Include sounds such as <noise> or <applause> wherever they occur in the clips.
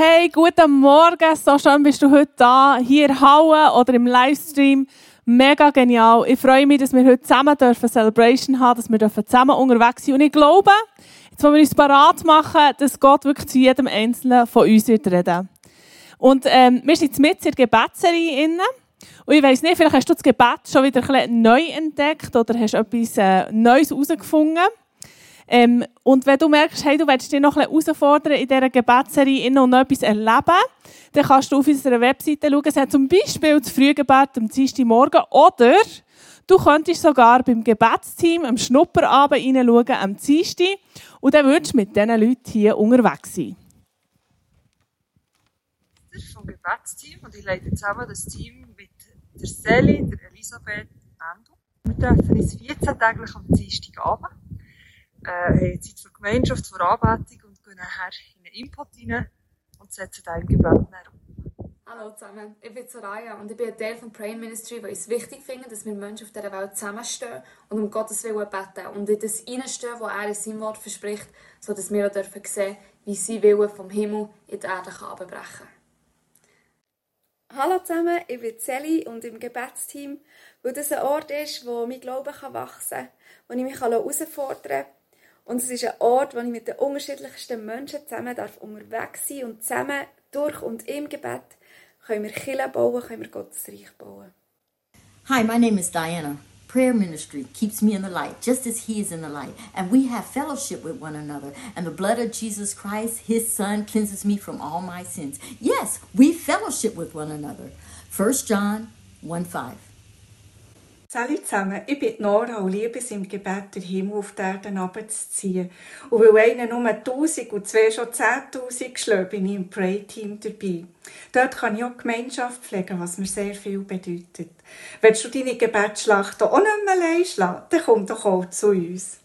Hey, guten Morgen. So schön bist du heute da, hier in Halle oder im Livestream. Mega genial. Ich freue mich, dass wir heute zusammen dürfen Celebration haben, dass wir zusammen unterwegs sind. Und ich glaube, jetzt wollen wir uns parat machen, dass Gott wirklich zu jedem Einzelnen von uns wird reden. Und ähm, wir sind jetzt mit in der Gebetsserie inne. Und ich weiss nicht, vielleicht hast du das Gebet schon wieder ein bisschen neu entdeckt oder hast etwas äh, Neues herausgefunden. Ähm, und wenn du merkst, hey, du willst dich noch ein bisschen herausfordern in dieser Gebetsserie innen und noch etwas erleben, dann kannst du auf unserer Webseite schauen. Es hat zum Beispiel das Frühgebet am Dienstagmorgen oder du könntest sogar beim Gebetsteam am Schnupperabend reinschauen am Dienstag und dann würdest du mit diesen Leuten hier unterwegs sein. vom Gebetsteam und ich leite zusammen das Team mit der Sally, der Elisabeth Endo. Wir treffen uns 14 täglich am Dienstagabend, äh, haben Zeit für Gemeinschaft, für Anbetung und gehen nachher in einen Input rein und setzen dann im Gebet um. Hallo zusammen, ich bin Soraya und ich bin ein Teil vom Praying Ministry, weil ich es wichtig finde, dass wir Menschen auf dieser Welt zusammenstehen und um Gottes Willen beten und in das hineinstehen, was er in seinem Wort verspricht, sodass wir auch dürfen sehen, wie sein Wille vom Himmel in die Erde kann Hallo zusammen, ich bin Sally und im Gebetsteam, weil das ein Ort ist, wo mein Glaube wachsen kann, wo ich mich herausfordern kann. Und es ist ein Ort, wo ich mit den unterschiedlichsten Menschen zusammen darf unterwegs sein und zusammen durch und im Gebet können wir Kirche bauen, können wir Gottes Reich bauen. Hi, my name is Diana. Prayer ministry keeps me in the light, just as He is in the light. And we have fellowship with one another. And the blood of Jesus Christ, His Son, cleanses me from all my sins. Yes, we fellowship with one another. 1 John 1 5. Salut zusammen, ich bin Nora und liebe es im Gebet, den Himmel auf die Erde runterzuziehen. Und weil einer nur 1000 und zwei schon 10.000 schlägt, bin ich im Pray-Team dabei. Dort kann ich auch Gemeinschaft pflegen, was mir sehr viel bedeutet. Willst du deine Gebetsschlacht auch nicht mehr allein schlagen, dann komm doch auch zu uns.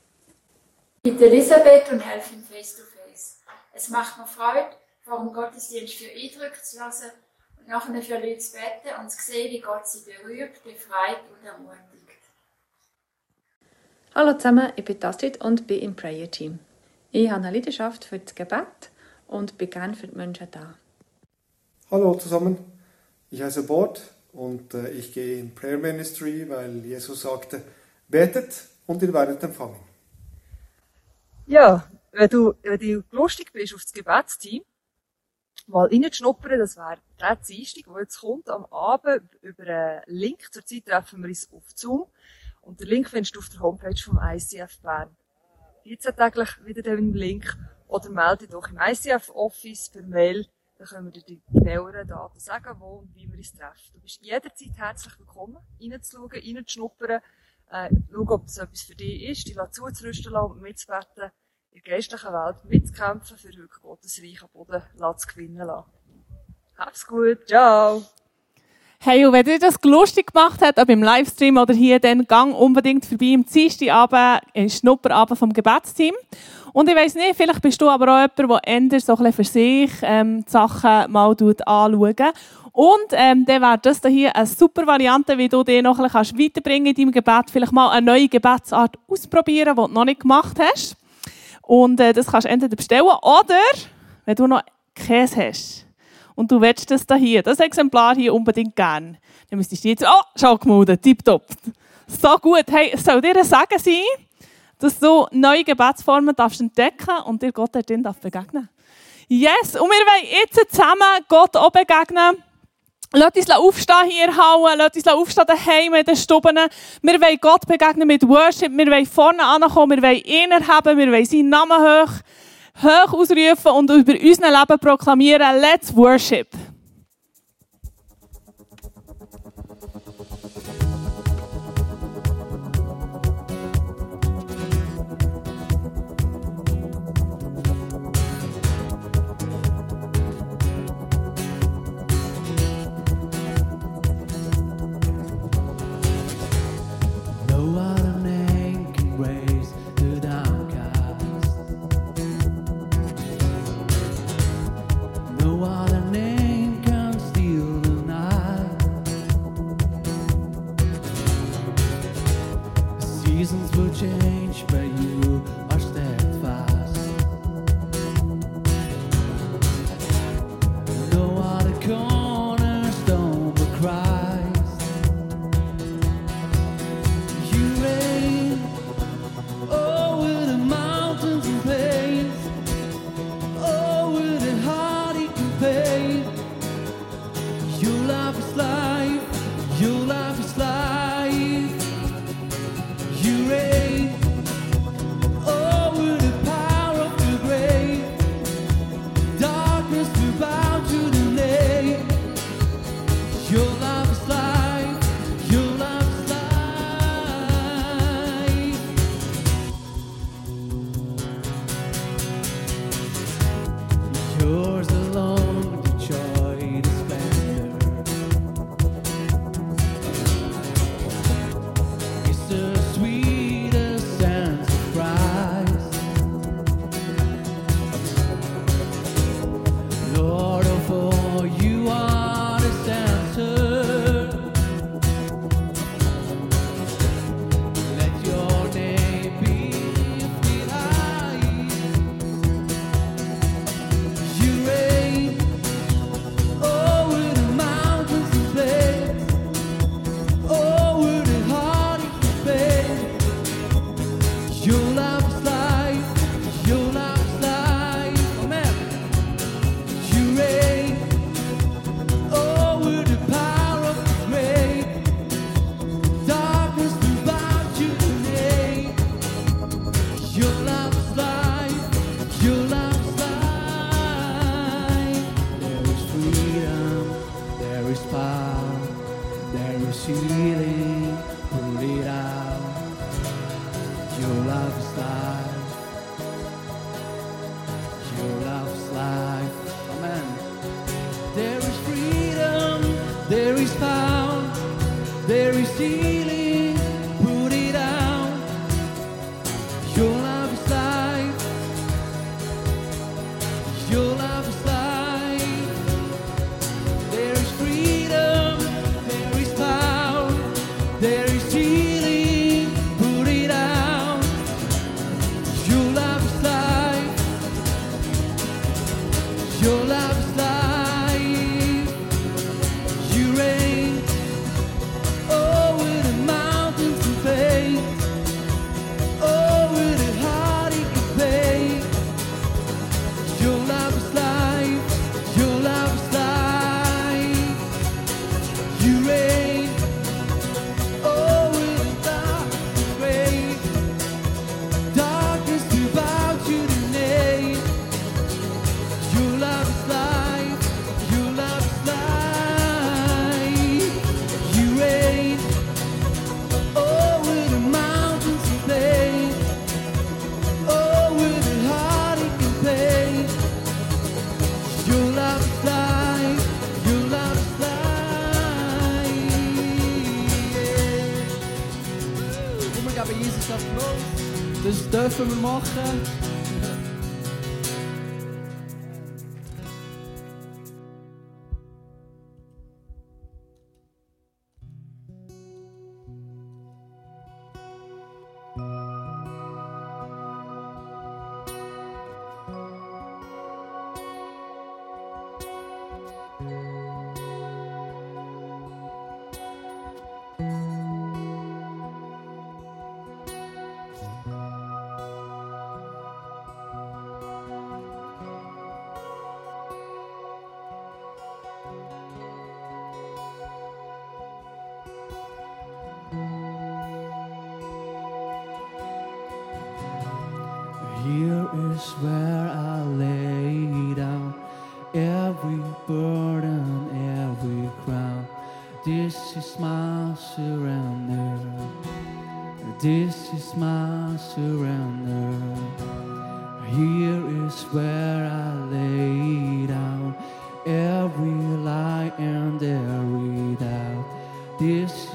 Ich bin Elisabeth und helfe im Face to Face. Es macht mir Freude, vor dem Gottesdienst für Eindrücke zu lassen nachher für Leute zu beten und zu sehen, wie Gott sie berührt, befreit und ermutigt. Hallo zusammen, ich bin Astrid und bin im Prayer Team. Ich habe eine Leidenschaft für das Gebet und bin gerne für die Menschen da. Hallo zusammen, ich heiße Bord und äh, ich gehe in Prayer Ministry, weil Jesus sagte, betet und ihr werdet empfangen. Ja, wenn du, wenn du lustig bist auf das Gebetsteam, mal reinzuschnuppern, das wäre der Dienstag, der jetzt kommt, am Abend über einen Link. Zurzeit treffen wir uns auf Zoom. Und den Link findest du auf der Homepage vom ICF Bern. 14 täglich wieder den Link. Oder melde dich doch im ICF Office per Mail. Dann können wir dir die genaueren Daten sagen, wo und wie wir uns treffen. Du bist jederzeit herzlich willkommen, reinzuschauen, reinzuschnuppern, äh, schauen, ob das etwas für dich ist, dich zuzurüsten lassen und mitzubeten, der geistlichen Welt mitzukämpfen, für wirklich Gottes Reich am Boden zu gewinnen lassen. Hab's gut, ciao! Hey, und wenn dir das lustig gemacht hat, ob im Livestream oder hier, dann gang unbedingt vorbei am Dienstagabend, im Schnupperabend vom Gebetsteam. Und ich weiss nicht, vielleicht bist du aber auch jemand, der eher so ein bisschen für sich ähm, die Sachen mal anschaut. Und ähm, dann wäre das hier eine super Variante, wie du dich noch ein bisschen weiterbringen in deinem Gebet. Vielleicht mal eine neue Gebetsart ausprobieren, die du noch nicht gemacht hast. Und äh, das kannst du entweder bestellen oder, wenn du noch Käse hast und du willst das da hier, das Exemplar hier unbedingt gern, dann müsstest du jetzt, oh, schau gemeldet, tipptopp. So gut. Hey, es soll dir ein Sagen sein, dass du neue Gebetsformen darfst entdecken und dir Gott darin darf begegnen. Yes, und wir wollen jetzt zusammen Gott auch begegnen. Lass uns aufstehen hier Hauen, lass uns aufstehen daheim in den Stuben. Wir wollen Gott begegnen mit Worship, wir wollen vorne ankommen, wir wollen ihn erheben, wir wollen seinen Namen hoch, hoch ausrufen und über unser Leben proklamieren, let's worship. Dürfen wir machen. This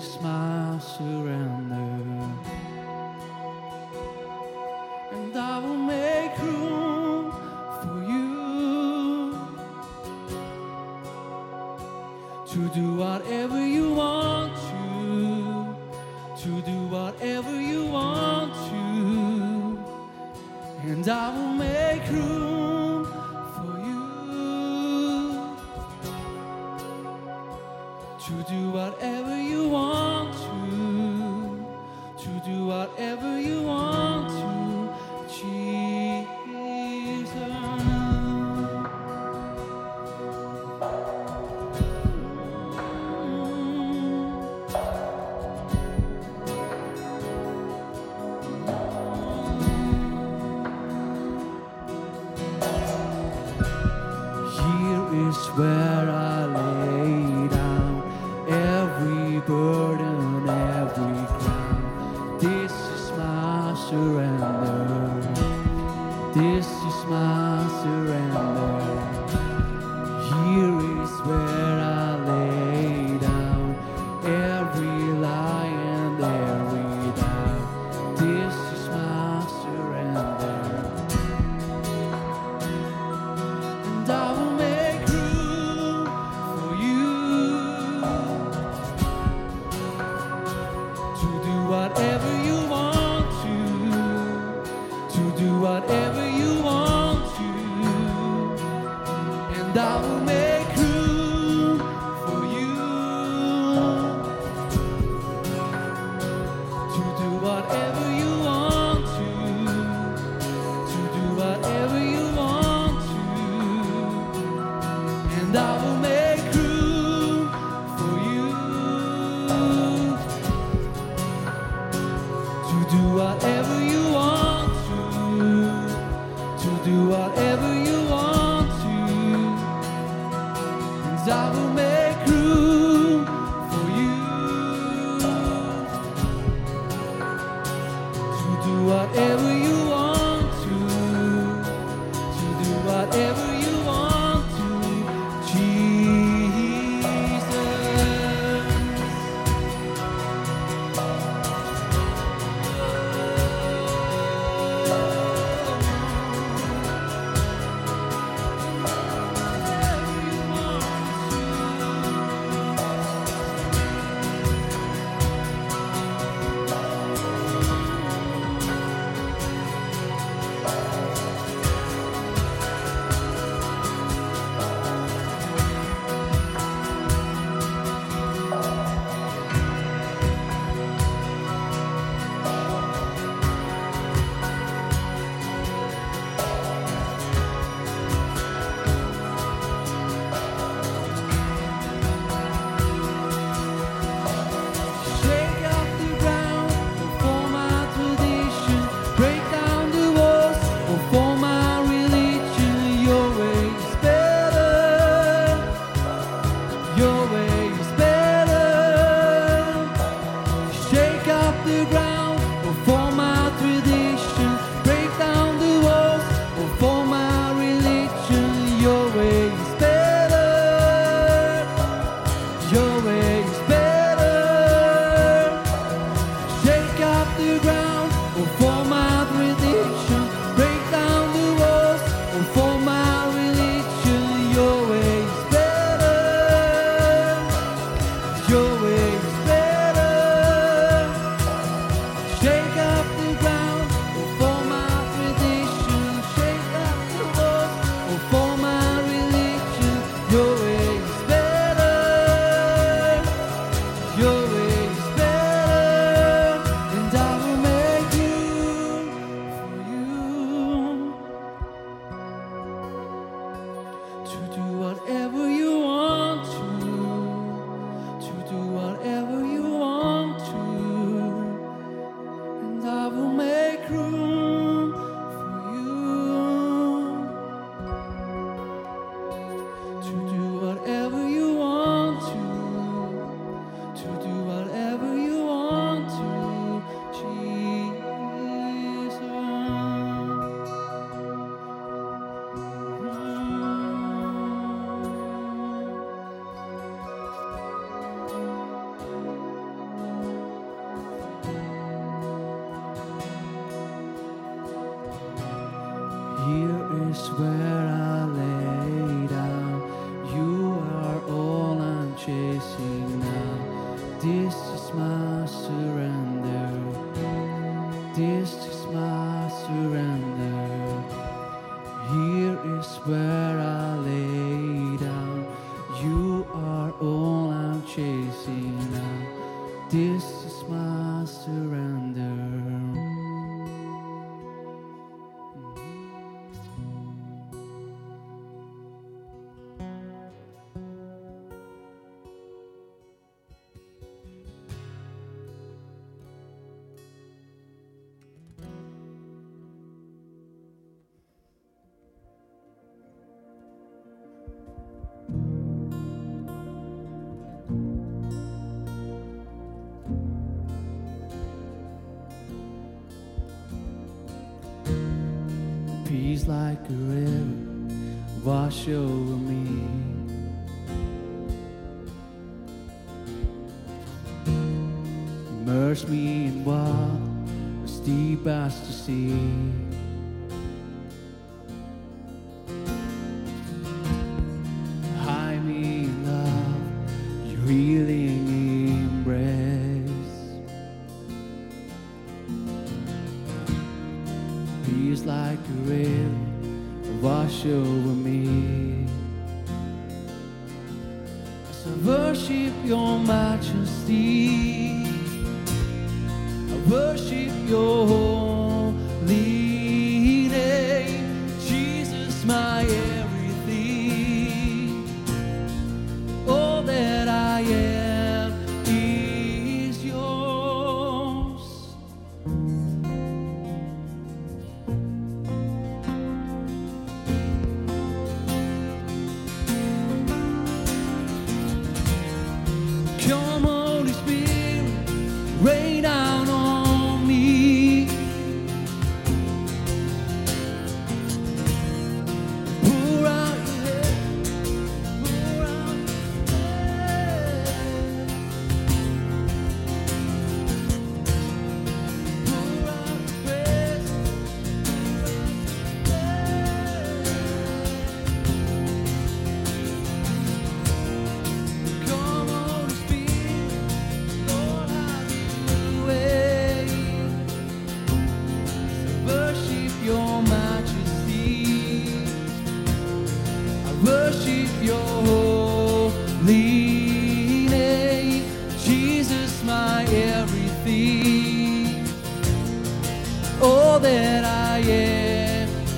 worship your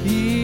am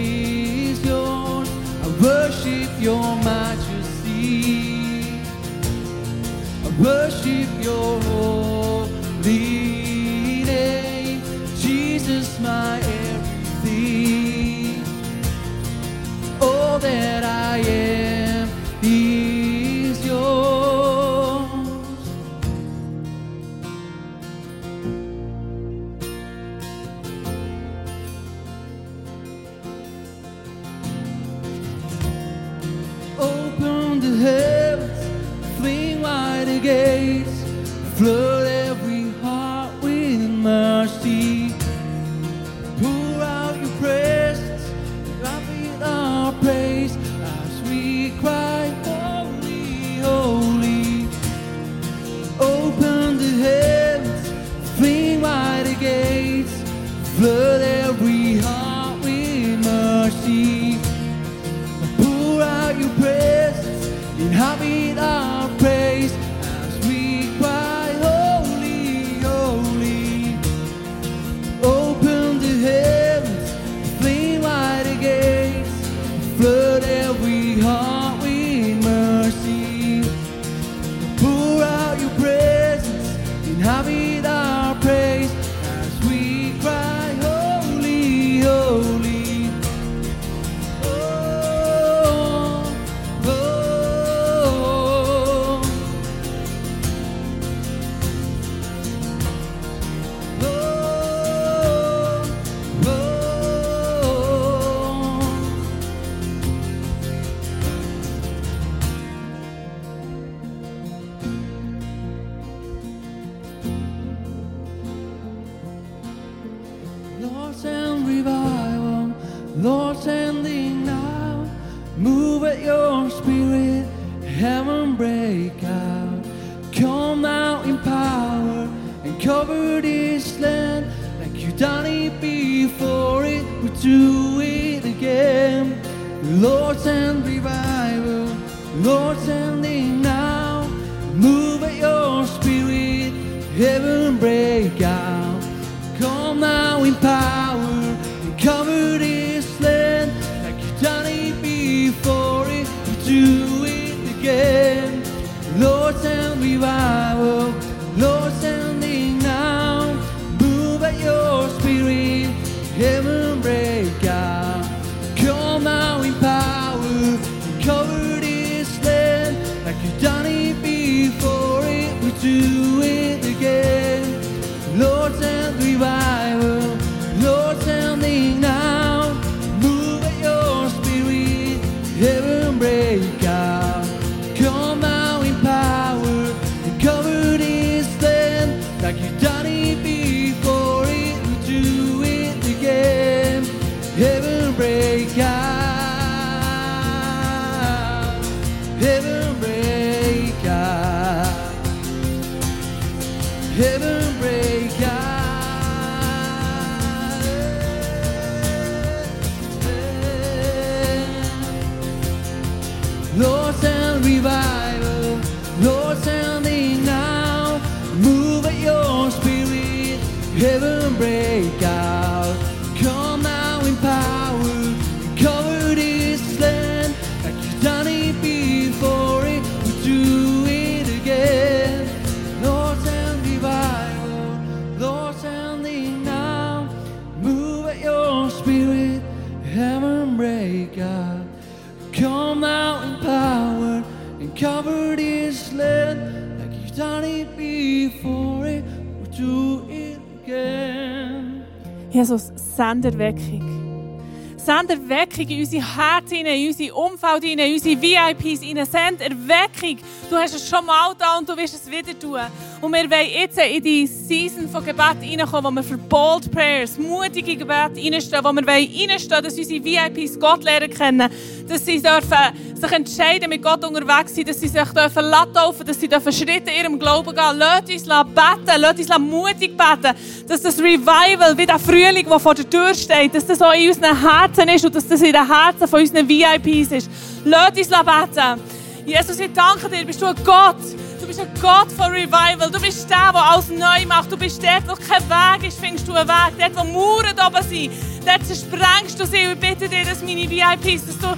Come out in power and cover this land like you've done it before. It would do it again. Jesus, send Erweckung. Send Erweckung in unsere Herzen, in unser Umfeld, in unsere VIPs. Send Erweckung. Du hast es schon mal da und du wirst es wieder tun. Und wir wollen jetzt in die Season von Gebet reinkommen, wo wir für Bold Prayers, mutige Gebete reinstehen, wo wir reinstehen dass unsere VIPs Gott lernen kennen, dass sie dürfen sich entscheiden, mit Gott unterwegs sein, dass sie sich dürfen laufen, dass sie dürfen Schritte in ihrem Glauben gehen. Lasst uns beten, lasst uns mutig beten, dass das Revival, wie der Frühling, der vor der Tür steht, dass das auch in unseren Herzen ist und dass das in den Herzen von unseren VIPs ist. Lasst uns beten. Jesus, ich danke dir, bist du ein Gott. Du bist ein Gott von Revival. Du bist der, der alles neu macht. Du bist dort, wo kein Weg ist, findest du einen Weg. Dort, wo Mauern oben sind, dort zersprengst du sie. Ich bitte dir, dass meine VIPs, dass du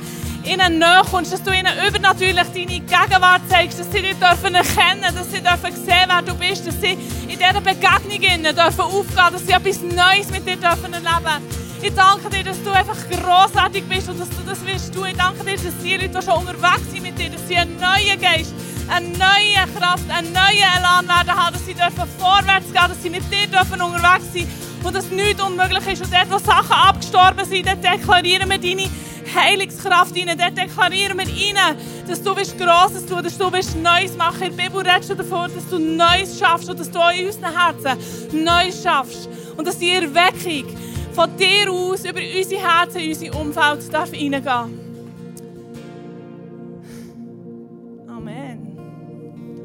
ihnen näher kommst, dass du ihnen übernatürlich deine Gegenwart zeigst, dass sie dich dürfen erkennen dass sie dürfen sehen, wer du bist, dass sie in dieser Begegnung innen dürfen aufgehen, dass sie etwas Neues mit dir dürfen erleben Ich danke dir, dass du einfach grossartig bist und dass du das wirst tun. Ich danke dir, dass die Leute, die schon unterwegs sind mit dir, dass sie einen neuen Geist, eine neue Kraft, einen neuen Elan werden haben, dass sie dürfen vorwärts gehen, dass sie mit dir dürfen unterwegs sein und dass nichts unmöglich ist. Und dort, wo Sachen abgestorben sind, dort deklarieren wir deine Heilungskraft rein. Dort deklarieren wir rein, dass du willst Grosses tun, dass du Neues machen. In Bibel redest du davon, dass du Neues schaffst und dass du in unseren Herzen Neues schaffst. Und dass die Erweckung von dir aus über unsere Herzen, unser Umfeld darf reingehen Amen.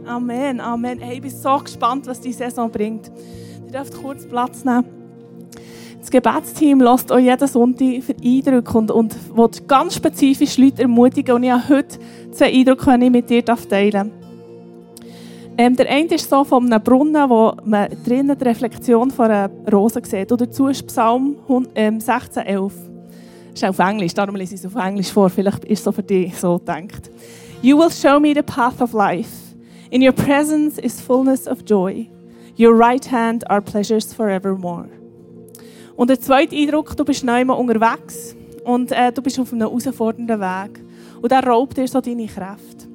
Amen, Amen. Hey, ich bin so gespannt, was die Saison bringt. Ihr dürft kurz Platz nehmen. Das Gebetsteam lässt euch jeden Sonntag für Eindrücke und, und will ganz spezifisch Leute ermutigen. Und ich habe heute zwei Eindrücke, die ich mit dir teilen. Ähm, der eine ist so von einem Brunnen, wo man drinnen die Reflexion von einer Rose sieht. Und dazu ist Psalm ähm, 16,11. Das ist auf Englisch, darum lese ich es auf Englisch vor. Vielleicht ist es so für dich so gedacht. You will show me the path of life. In your presence is fullness of joy. Your right hand are pleasures forevermore. Und der zweite Eindruck, du bist neu unterwegs und äh, du bist auf einem herausfordernden Weg. Und der raubt dir so deine Kräfte.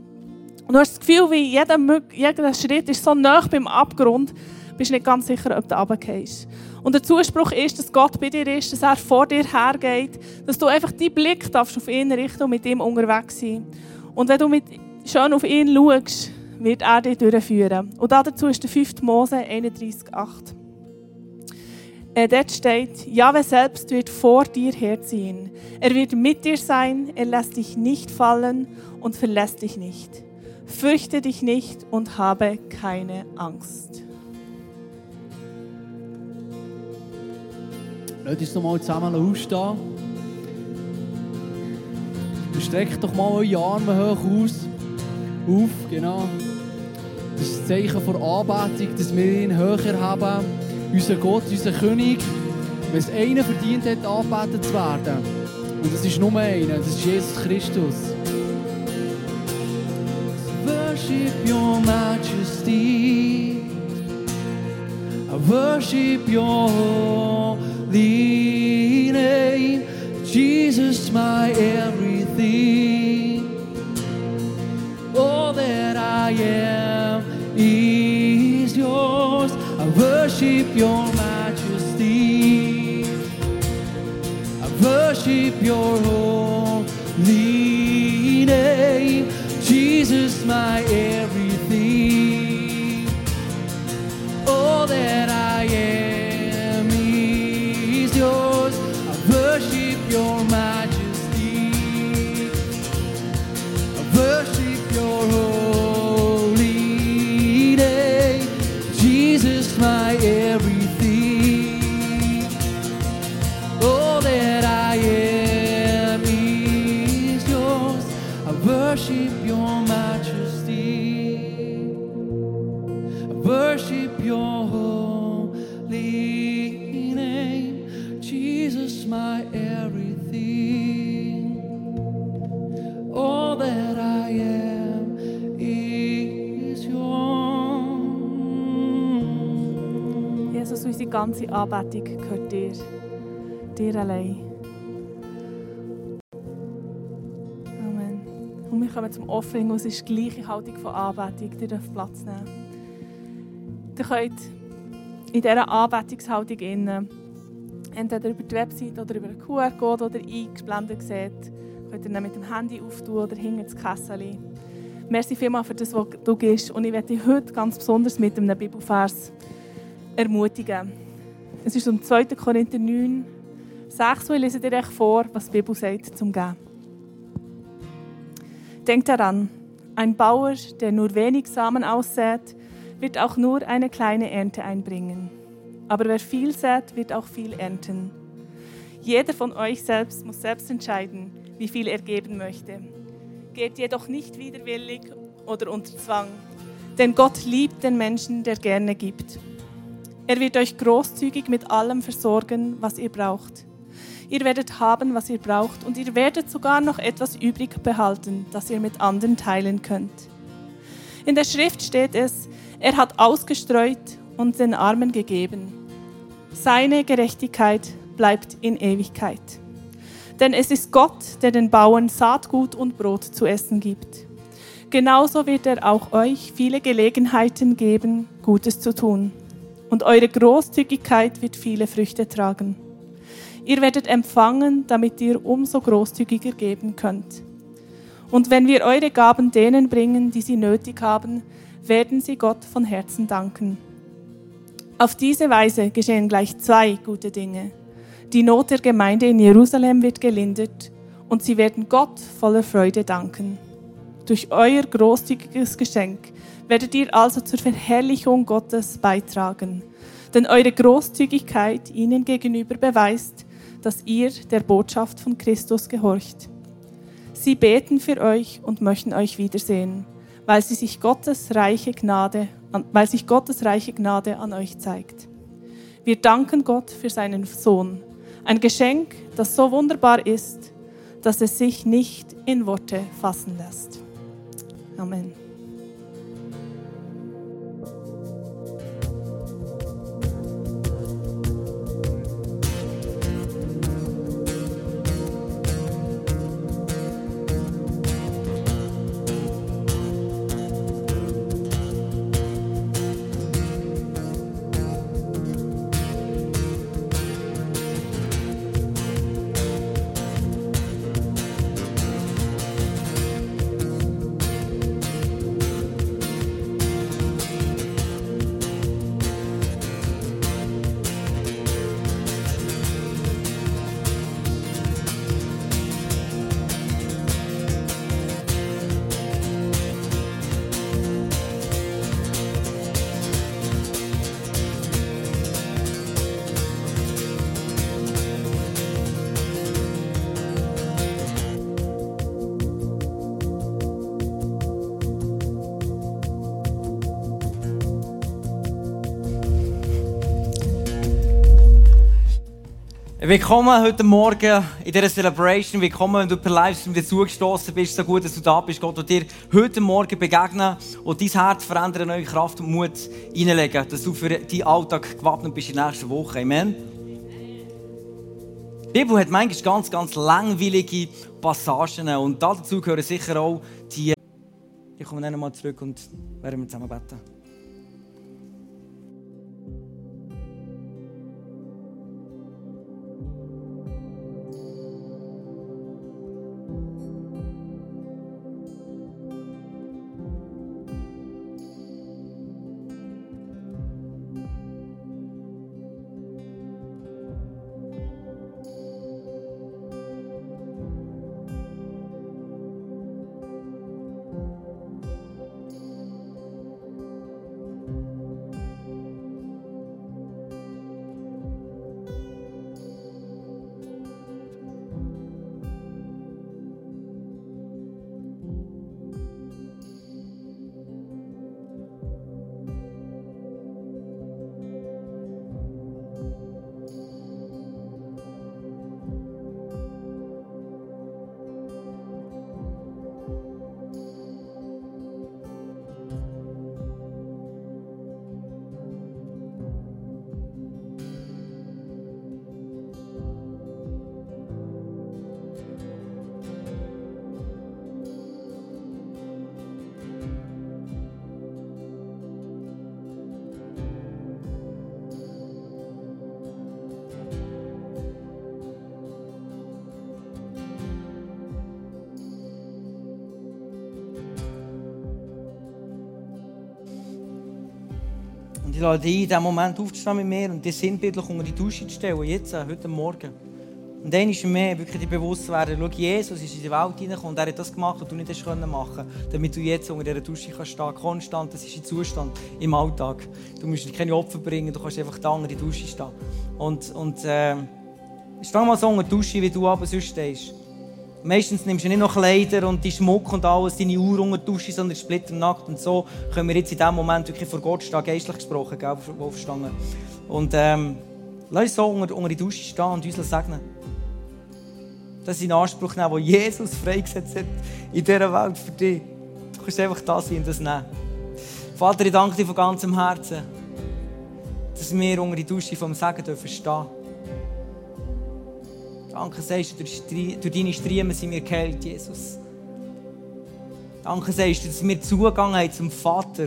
Und du hast das Gefühl, wie jeder, jeder Schritt ist so nah beim Abgrund, bist nicht ganz sicher, ob du runtergehst. Und der Zuspruch ist, dass Gott bei dir ist, dass er vor dir hergeht, dass du einfach deinen Blick darfst auf ihn richten und mit ihm unterwegs sein. Und wenn du mit, schön auf ihn schaust, wird er dich durchführen. Und dazu ist der 5. Mose 31,8. Äh, dort steht, Jahwe selbst wird vor dir herziehen. Er wird mit dir sein, er lässt dich nicht fallen und verlässt dich nicht. Fürchte dich nicht und habe keine Angst. Lasst uns doch mal zusammen aufstehen. Und streckt doch mal eure Arme hoch aus. Auf, genau. Das ist ein Zeichen von Anbetung, dass wir ihn höher haben. Unser Gott, unser König. Wenn es einer verdient hat, angebetet zu werden. Und das ist nur einer, das ist Jesus Christus. Worship your majesty. I worship your holy name. Jesus, my everything. All that I am is yours. I worship your majesty. I worship your holy name. Jesus, my everything. Ganze Anbetung gehört dir. Dir allein. Amen. Und wir kommen zum Offering. und Es ist die gleiche Haltung von Anbetung. Ihr dürft Platz nehmen. Ihr könnt in dieser Anbetungshaltung innen, entweder über die Website oder über einen QR-Code oder eingeblendet seht, könnt ihr ihn mit dem Handy auftun oder hinter das Kessel. Merci vielmals für das, was du gibst. Und ich werde dich heute ganz besonders mit einem Bibelvers ermutigen. Es ist um 2. Korinther 9, 6, und ich lese dir echt vor, was die Bibel sagt zum Geben. Denkt daran, ein Bauer, der nur wenig Samen aussät, wird auch nur eine kleine Ernte einbringen. Aber wer viel sät, wird auch viel ernten. Jeder von euch selbst muss selbst entscheiden, wie viel er geben möchte. Geht jedoch nicht widerwillig oder unter Zwang, denn Gott liebt den Menschen, der gerne gibt. Er wird euch großzügig mit allem versorgen, was ihr braucht. Ihr werdet haben, was ihr braucht, und ihr werdet sogar noch etwas übrig behalten, das ihr mit anderen teilen könnt. In der Schrift steht es, er hat ausgestreut und den Armen gegeben. Seine Gerechtigkeit bleibt in Ewigkeit. Denn es ist Gott, der den Bauern Saatgut und Brot zu essen gibt. Genauso wird er auch euch viele Gelegenheiten geben, Gutes zu tun. Und eure Großzügigkeit wird viele Früchte tragen. Ihr werdet empfangen, damit ihr umso großzügiger geben könnt. Und wenn wir eure Gaben denen bringen, die sie nötig haben, werden sie Gott von Herzen danken. Auf diese Weise geschehen gleich zwei gute Dinge. Die Not der Gemeinde in Jerusalem wird gelindert und sie werden Gott voller Freude danken. Durch euer großzügiges Geschenk werdet ihr also zur Verherrlichung Gottes beitragen, denn eure Großzügigkeit ihnen gegenüber beweist, dass ihr der Botschaft von Christus gehorcht. Sie beten für euch und möchten euch wiedersehen, weil, sie sich Gottes reiche Gnade, weil sich Gottes reiche Gnade an euch zeigt. Wir danken Gott für seinen Sohn, ein Geschenk, das so wunderbar ist, dass es sich nicht in Worte fassen lässt. Amen. Willkommen heute Morgen in dieser Celebration. Willkommen, wenn du per Livestream wieder zugestoßen bist. So gut, dass du da bist. Gott wird dir heute Morgen begegnen und dein Herz verändern, neue Kraft und Mut hineinlegen, dass du für deinen Alltag gewappnet bist in der nächsten Woche. Amen. Die Bibel hat manchmal ganz, ganz langweilige Passagen und dazu gehören sicher auch die. Ich komme dann nochmal zurück und werden wir zusammen beten. Ich lade dich in diesem Moment aufzustehen mit mir und dich sinnbildlich unter die Dusche zu stellen, jetzt, äh, heute Morgen. Und dann ist mehr wirklich bewusst zu werden, schau, Jesus ist in die Welt hineingekommen und er hat das gemacht, was du nicht machen damit du jetzt unter dieser Dusche kannst stehen Konstant, das ist ein Zustand im Alltag. Du musst keine Opfer bringen, du kannst einfach da unter die Dusche stehen. Und, und äh, steh mal so unter die Dusche, wie du aber sonst stehst. Meistens nimmst du nicht noch Kleider und die Schmuck und alles, deine Uhr unter Dusche, sondern splitternackt. Und so können wir jetzt in diesem Moment wirklich vor Gott stehen, geistlich gesprochen, gell, Wolfstange. Und ähm, lass uns so unter, unter die Dusche stehen und uns segnen. Das ist in Anspruch was Jesus freigesetzt hat in dieser Welt für dich. Du kannst einfach da sein und das nehmen. Vater, ich danke dir von ganzem Herzen, dass wir unter die Dusche vom Segen dürfen stehen. Danke, sagst du, durch, deine Striemen sind wir geheilt, Jesus. Danke, sagst du, dass wir Zugang haben zum Vater.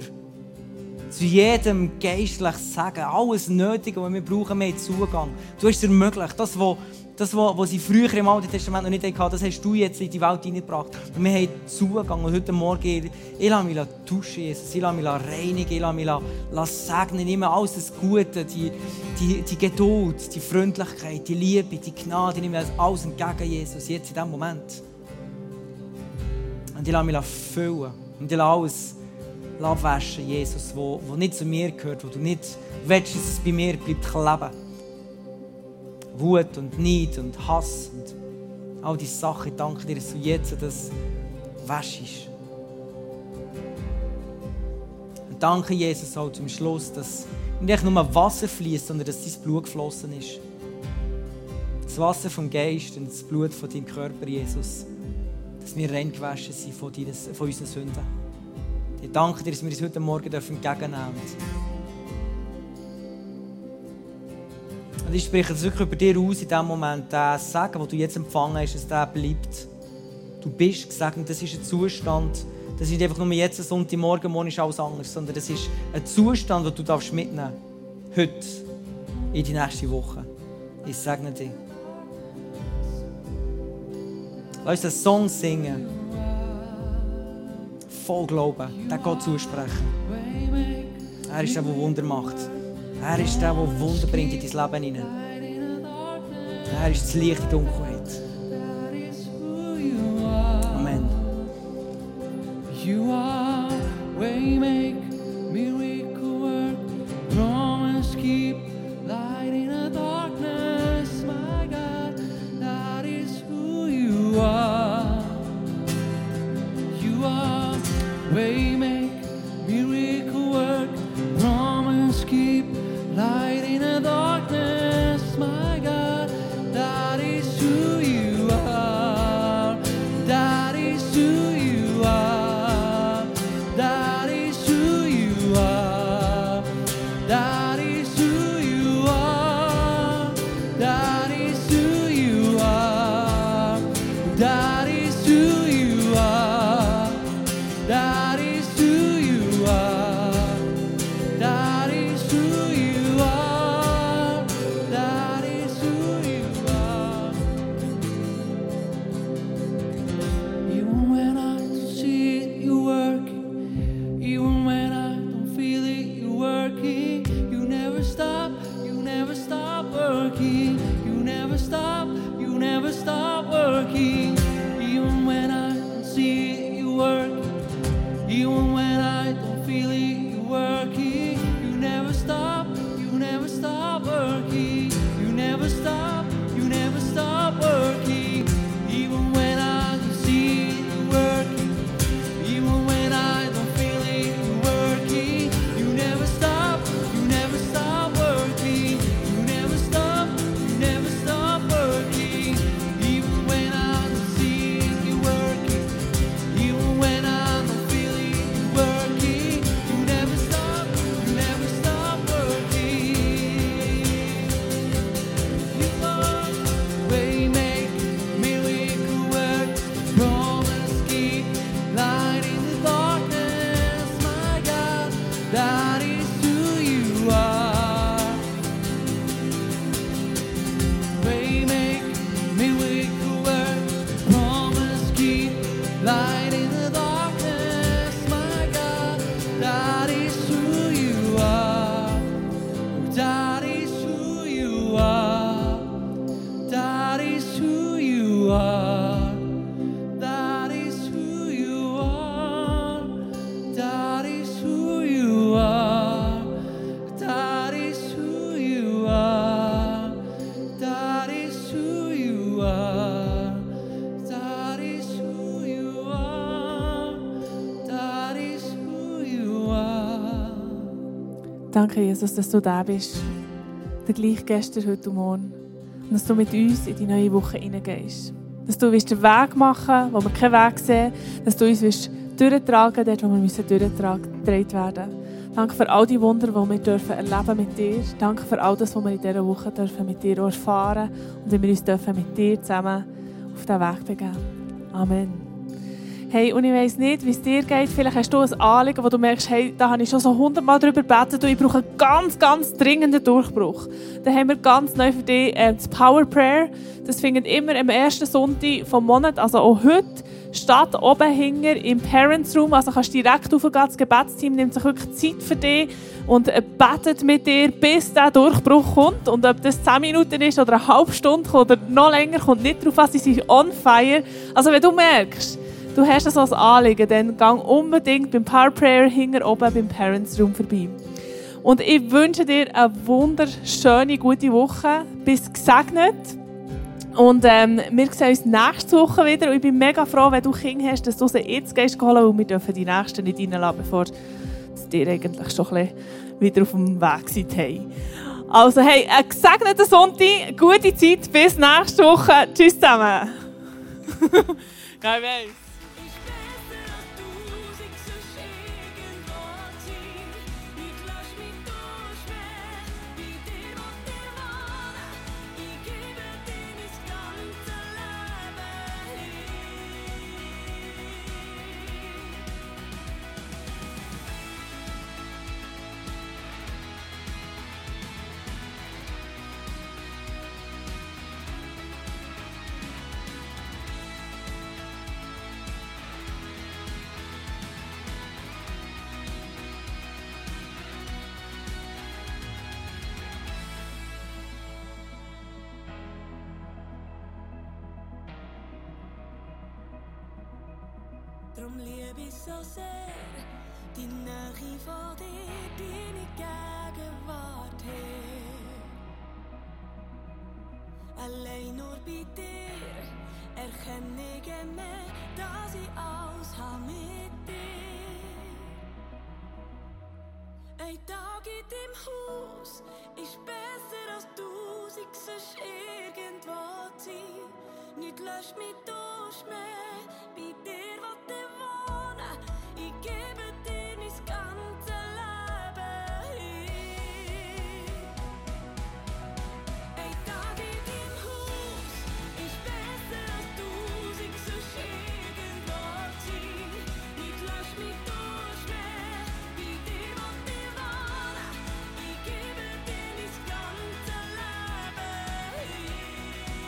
Zu jedem geistlichen Segen. Alles Nötige, was wir brauchen, wir haben Zugang. Du hast es ermöglicht. Das, was das, was sie früher im Alten Testament noch nicht hatten, das hast du jetzt in die Welt hineingebracht. Und wir haben Zugang. Und heute Morgen, ich, lasse mich duschen, Jesus. Ich lasse mich reinigen. Ich lasse mich segnen. Nehme alles das Gute, die, die, die Geduld, die Freundlichkeit, die Liebe, die Gnade. Ich nehme alles entgegen, Jesus, jetzt in diesem Moment. Und ich lasse mich füllen. Und ich lasse alles abwaschen, Jesus, wo nicht zu mir gehört, wo du nicht willst, dass es bei mir bleibt kleben. Wut und Neid und Hass und all diese Sachen. Ich danke dir, dass du jetzt das wäschst. Und danke, Jesus, auch zum Schluss, dass nicht nur Wasser fließt, sondern dass dein Blut geflossen ist. Das Wasser vom Geist und das Blut von deinem Körper, Jesus. Dass wir rein gewaschen sind von, deines, von unseren Sünden. Ich danke dir, dass wir uns heute Morgen entgegennehmen dürfen. Und ich spreche das wirklich über dir aus in dem Moment. Der Segen, den du jetzt empfangen hast, dass der bleibt. Du bist gesegnet. Das ist ein Zustand. Das ist nicht einfach nur jetzt Sonntagmorgen, morgen ist alles anders, sondern das ist ein Zustand, den du darfst mitnehmen Heute, in die nächste Woche. Ich segne dich. Lass uns einen Song singen. Voll Glauben, den Gott zusprechen. Er ist der, der Wunder macht. Er ist der, der Wunder bringt in dein Leben hinein. Er ist das Licht in der Dunkelheit. Amen. You are waymaker, Danke, Jesus, dass du da bist. Der gleich gestern, heute und morgen. Und dass du mit uns in die neue Woche hineingehst. Dass du willst den Weg machen wo wir keinen Weg sehen. Dass du uns willst durchtragen dort, wo wir müssen durchgetragen werden Danke für all die Wunder, die wir dürfen erleben mit dir. Danke für all das, was wir in dieser Woche dürfen mit dir erfahren und wie wir uns dürfen mit dir zusammen auf diesen Weg begeben. Amen. Hey, und ich weiss nicht, wie es dir geht. Vielleicht hast du ein Anliegen, wo du merkst, hey, da habe ich schon so hundertmal drüber gebetet und ich brauche einen ganz, ganz dringenden Durchbruch. Dann haben wir ganz neu für dich äh, das Power Prayer. Das findet immer am ersten Sonntag vom Monat, also auch heute, statt oben hinger im Parents Room. Also kannst du direkt aufgehen. Das Gebetsteam nimmt sich wirklich Zeit für dich und betet mit dir, bis der Durchbruch kommt. Und ob das 10 Minuten ist oder eine halbe Stunde oder noch länger, kommt nicht drauf an. Sie sind on fire. Also wenn du merkst, du hast das als Anliegen, dann gang unbedingt beim Power Prayer hinter oben beim Parents Room vorbei. Und ich wünsche dir eine wunderschöne, gute Woche. Bis gesegnet. Und ähm, wir sehen uns nächste Woche wieder. Und ich bin mega froh, wenn du Kinder hast, dass du sie jetzt gehst holen, weil wir dürfen die Nächsten nicht reinlassen, bevor sie dir eigentlich schon ein wieder auf dem Weg sind. Hey. Also, hey, einen gesegneten Sonntag, gute Zeit, bis nächste Woche. Tschüss zusammen. <laughs> Geil, weiss. Drum liebe ich so sehr die Nähe von dir, deine Gegenwart her. Allein nur bei dir erkenne ich mehr, dass ich alles habe mit dir. Ein Tag in deinem Haus ist besser als tausend sonst irgendwo zu sein. Nicht löscht mich durch mehr,